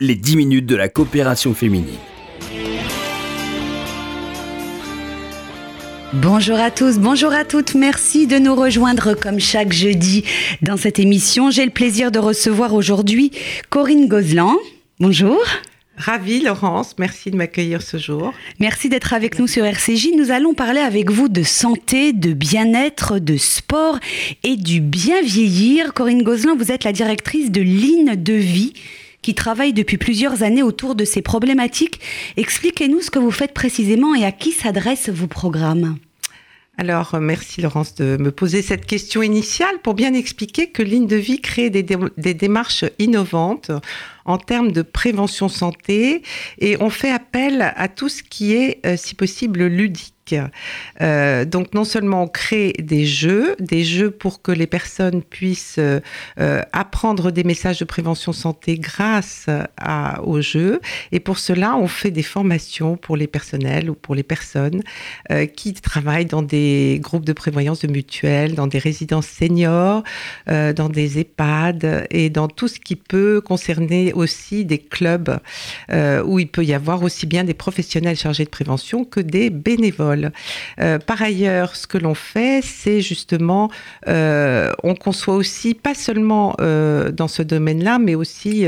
les 10 minutes de la coopération féminine. Bonjour à tous, bonjour à toutes. Merci de nous rejoindre comme chaque jeudi dans cette émission. J'ai le plaisir de recevoir aujourd'hui Corinne Gozlan. Bonjour. Ravi Laurence, merci de m'accueillir ce jour. Merci d'être avec nous sur RCJ. Nous allons parler avec vous de santé, de bien-être, de sport et du bien vieillir. Corinne Gozlan, vous êtes la directrice de Ligne de Vie qui travaille depuis plusieurs années autour de ces problématiques. Expliquez-nous ce que vous faites précisément et à qui s'adressent vos programmes. Alors, euh, merci Laurence de me poser cette question initiale pour bien expliquer que Ligne de Vie crée des, des démarches innovantes en termes de prévention santé et on fait appel à tout ce qui est, euh, si possible, ludique. Euh, donc non seulement on crée des jeux, des jeux pour que les personnes puissent euh, apprendre des messages de prévention santé grâce aux jeux, et pour cela on fait des formations pour les personnels ou pour les personnes qui travaillent dans des groupes de prévoyance de mutuelles, dans des résidences seniors, dans des EHPAD et dans tout ce qui peut concerner aussi des clubs euh, où il peut y avoir aussi bien des professionnels chargés de prévention que des bénévoles. Euh, par ailleurs, ce que l'on fait, c'est justement, euh, on conçoit aussi, pas seulement dans ce domaine-là, mais aussi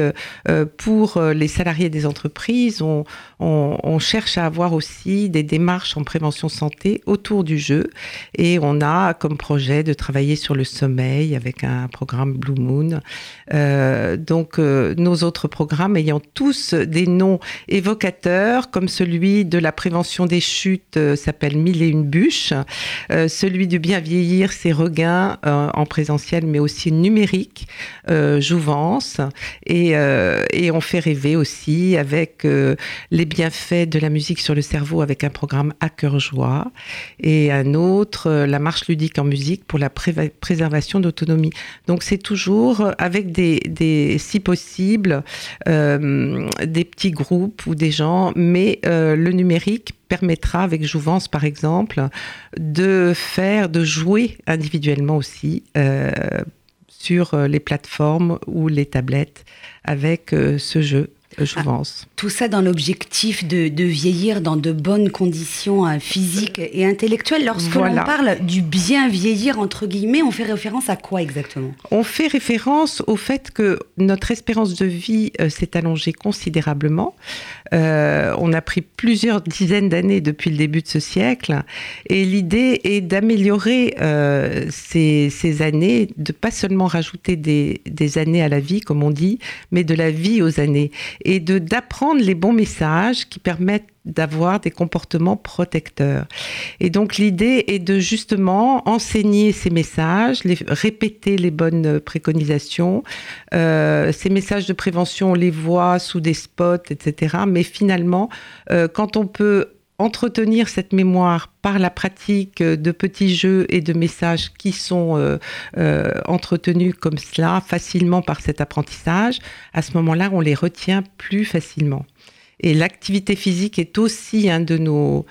pour les salariés des entreprises, on, cherche à avoir aussi des démarches en prévention santé autour du jeu. Et on a comme projet de travailler sur le sommeil avec un programme Blue Moon. donc, nos programmes ayant tous des noms évocateurs, comme celui de la prévention des chutes euh, s'appelle Mille et une bûches, euh, celui du bien vieillir, c'est Regain euh, en présentiel, mais aussi numérique, Jouvence, et, on fait rêver aussi avec les bienfaits de la musique sur le cerveau avec un programme à cœur joie, et un autre, la marche ludique en musique pour la préservation d'autonomie. Donc c'est toujours avec des, des si possible, des petits groupes ou des gens, mais euh, le numérique permettra, avec Jouvence par exemple, de faire, de jouer individuellement aussi euh, sur les plateformes ou les tablettes avec ce jeu. Ah, tout ça dans l'objectif de, vieillir dans de bonnes conditions euh, physiques et intellectuelles. Lorsque l'on parle du bien vieillir, entre guillemets, on fait référence à quoi exactement? On fait référence au fait que notre espérance de vie euh, s'est allongée considérablement. Euh, on a pris plusieurs dizaines d'années depuis le début de ce siècle. Et l'idée est d'améliorer ces, ces, années, de pas seulement rajouter des, des années à la vie, comme on dit, mais de la vie aux années et de d'apprendre les bons messages qui permettent d'avoir des comportements protecteurs. Et donc l'idée est de justement enseigner ces messages, répéter les bonnes préconisations. Euh, ces messages de prévention, on les voit sous des spots, etc. Mais finalement, euh, quand on peut entretenir cette mémoire par la pratique de petits jeux et de messages qui sont euh, euh, entretenus comme cela facilement par cet apprentissage, à ce moment-là, on les retient plus facilement. Et l'activité physique est aussi un de nos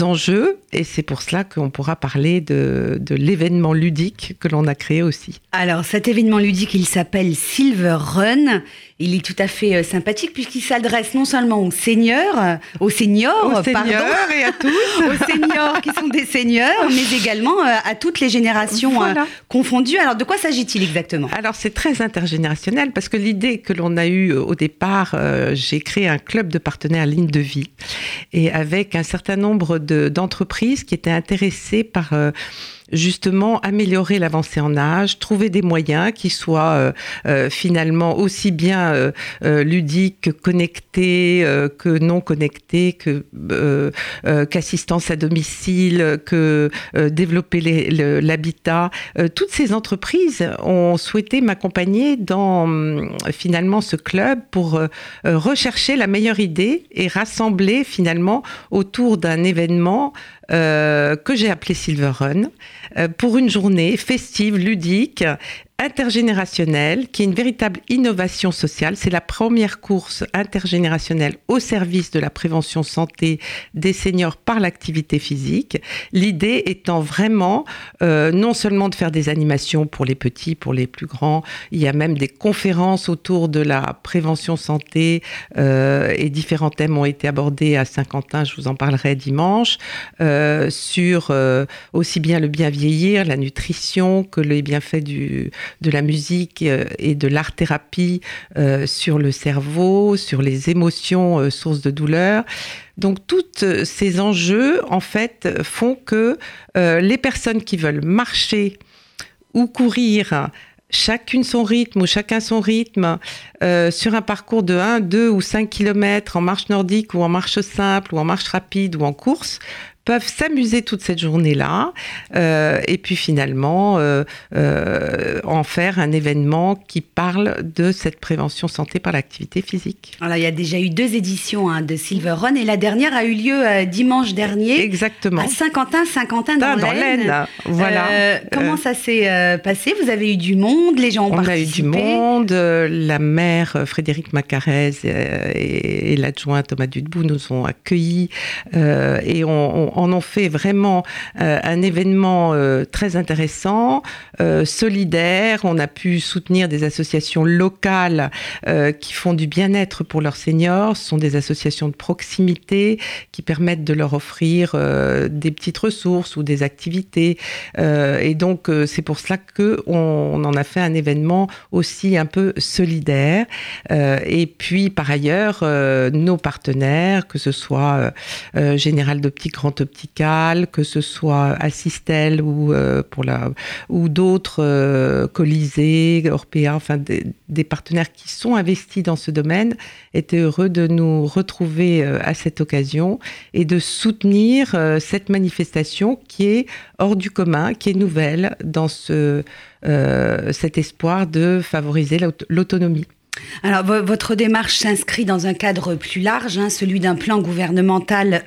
enjeux, et c'est pour cela qu'on pourra parler de, de l'événement ludique que l'on a créé aussi. Alors cet événement ludique, il s'appelle Silver Run. Il est tout à fait euh, sympathique puisqu'il s'adresse non seulement aux seigneurs, euh, aux seniors, aux seniors et à tous, aux seniors qui sont des seigneurs, mais également euh, à toutes les générations confondues. Alors de quoi s'agit-il exactement? Alors c'est très intergénérationnel parce que l'idée que l'on a eue au départ, j'ai créé un club de partenaires ligne de vie et avec un certain nombre d'entreprises qui étaient intéressées par justement améliorer l'avancée en âge, trouver des moyens qui soient euh, euh, finalement aussi bien euh, ludiques que connectés, que non connectés, que qu'assistance à domicile, que développer l'habitat. toutes ces entreprises ont souhaité m'accompagner dans finalement ce club pour rechercher la meilleure idée et rassembler finalement autour d'un événement que j'ai appelé Silver Run, euh, pour une journée festive, ludique, intergénérationnelle qui est une véritable innovation sociale. C'est la première course intergénérationnelle au service de la prévention santé des seniors par l'activité physique. L'idée étant vraiment euh, non seulement de faire des animations pour les petits, pour les plus grands, il y a même des conférences autour de la prévention santé euh, et différents thèmes ont été abordés à Saint-Quentin, je vous en parlerai dimanche, euh, sur aussi bien le bien vieillir, la nutrition que les bienfaits du, de la musique euh, et de l'art-thérapie euh, sur le cerveau, sur les émotions euh, sources de douleur. Donc, tous ces enjeux, en fait, font que les personnes qui veulent marcher ou courir, chacune son rythme ou chacun son rythme, sur un parcours de 1, 2 ou 5 km en marche nordique ou en marche simple ou en marche rapide ou en course, peuvent s'amuser toute cette journée-là euh, et puis finalement euh, euh, en faire un événement qui parle de cette prévention santé par l'activité physique. Alors, il y a déjà eu deux éditions hein, de Silver Run et la dernière a eu lieu dimanche dernier Exactement. à Saint-Quentin, Saint-Quentin dans, dans l'Aisne. voilà. Comment ça s'est passé? Vous avez eu du monde, les gens ont On a eu participé? du monde. La maire Frédéric Macarez et, et l'adjoint Thomas Dudebou nous ont accueillis et on, on- en ont fait vraiment euh, un événement euh, très intéressant, euh, solidaire. On a pu soutenir des associations locales qui font du bien-être pour leurs seniors. Ce sont des associations de proximité qui permettent de leur offrir des petites ressources ou des activités. Et donc, c'est pour cela que on, en a fait un événement aussi un peu solidaire. Et puis, par ailleurs, nos partenaires, que ce soit Général d'Optique, Grand Optical, que ce soit Assistel ou euh, pour la ou d'autres euh, Colisée, Orpea, enfin des, partenaires qui sont investis dans ce domaine, étaient heureux de nous retrouver euh, à cette occasion et de soutenir euh, cette manifestation qui est hors du commun, qui est nouvelle dans ce, cet espoir de favoriser l'aut- l'autonomie. Alors, vo- votre démarche s'inscrit dans un cadre plus large, hein, celui d'un plan gouvernemental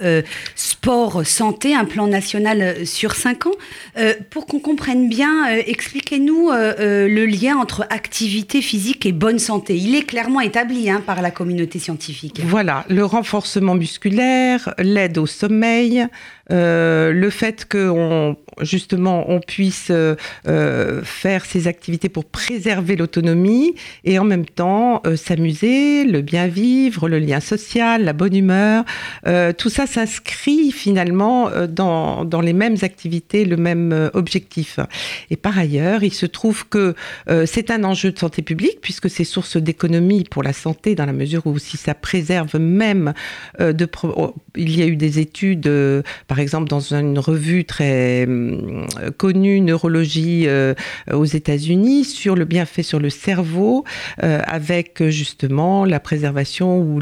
sport-santé, un plan national euh, sur cinq ans. Euh, pour qu'on comprenne bien, euh, expliquez-nous le lien entre activité physique et bonne santé. Il est clairement établi hein, par la communauté scientifique. Voilà, le renforcement musculaire, l'aide au sommeil, euh, le fait que on, justement on puisse euh, euh, faire ces activités pour préserver l'autonomie et en même temps s'amuser, le bien vivre, le lien social, la bonne humeur, tout ça s'inscrit finalement dans, les mêmes activités, le même objectif. Et par ailleurs, il se trouve que c'est un enjeu de santé publique puisque c'est source d'économie pour la santé dans la mesure où si ça préserve même de oh, il y a eu des études par exemple dans une revue très hum, connue neurologie euh, aux États-Unis sur le bienfait sur le cerveau euh, avec euh, justement la préservation ou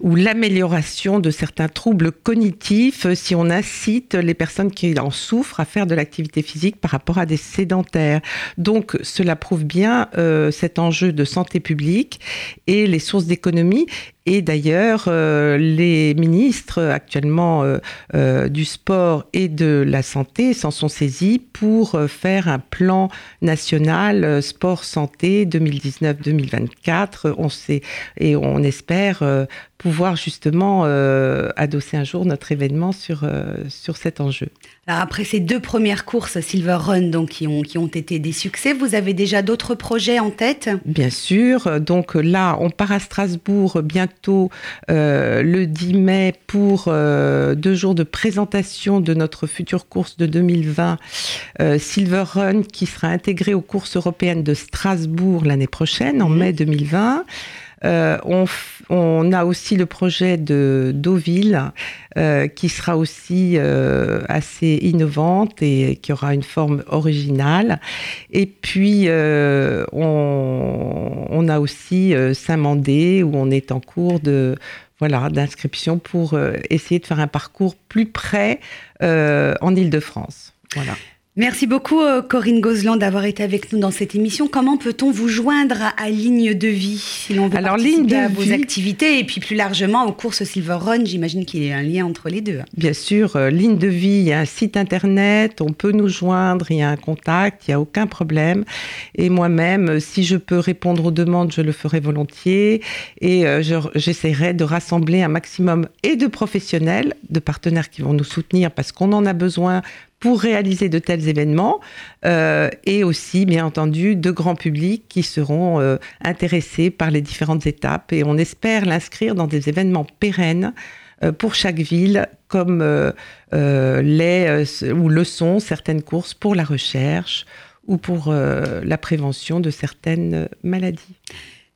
ou l'amélioration de certains troubles cognitifs euh, si on incite les personnes qui en souffrent à faire de l'activité physique par rapport à des sédentaires. Donc cela prouve bien euh, cet enjeu de santé publique et les sources d'économie. Et d'ailleurs, euh, les ministres actuellement euh, euh, du sport et de la santé s'en sont saisis pour faire un plan national sport-santé 2019-2024. On sait et on espère pouvoir justement euh, adosser un jour notre événement sur, euh, sur cet enjeu. Alors après ces deux premières courses Silver Run donc, qui, ont, qui ont été des succès, vous avez déjà d'autres projets en tête? Bien sûr. Donc là, on part à Strasbourg bientôt euh, le 10 mai pour deux jours de présentation de notre future course de 2020, euh, Silver Run, qui sera intégrée aux courses européennes de Strasbourg l'année prochaine, en Mhm. mai 2020. Euh, on, on a aussi le projet de Deauville euh, qui sera aussi euh, assez innovante et qui aura une forme originale. Et puis, euh, on, on a aussi euh, Saint-Mandé où on est en cours de voilà d'inscription pour euh, essayer de faire un parcours plus près en Île-de-France. Voilà. Merci beaucoup euh, Corinne Gozlan d'avoir été avec nous dans cette émission. Comment peut-on vous joindre à, Ligne de Vie si l'on veut Alors, ligne de à vos activités et puis plus largement aux courses Silver Run? J'imagine qu'il y a un lien entre les deux. Bien sûr, euh, Ligne de Vie, il y a un site internet, on peut nous joindre, il y a un contact, il n'y a aucun problème. Et moi-même, euh, si je peux répondre aux demandes, je le ferai volontiers et j'essaierai de rassembler un maximum et de professionnels, de partenaires qui vont nous soutenir parce qu'on en a besoin pour réaliser de tels événements euh, et aussi, bien entendu, de grands publics qui seront euh, intéressés par les différentes étapes et on espère l'inscrire dans des événements pérennes euh, pour chaque ville, comme les ou le sont certaines courses pour la recherche ou pour la prévention de certaines maladies.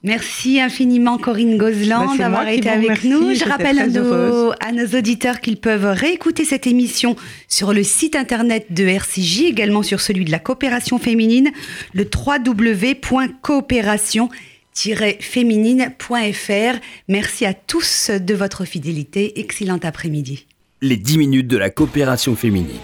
Merci infiniment Corinne Gozlan bah, d'avoir été avec nous. Je rappelle à nos, à nos, auditeurs qu'ils peuvent réécouter cette émission sur le site internet de RCJ, également sur celui de la coopération féminine, le www.coopération-féminine.fr. Merci à tous de votre fidélité. Excellent après-midi. Les 10 minutes de la coopération féminine.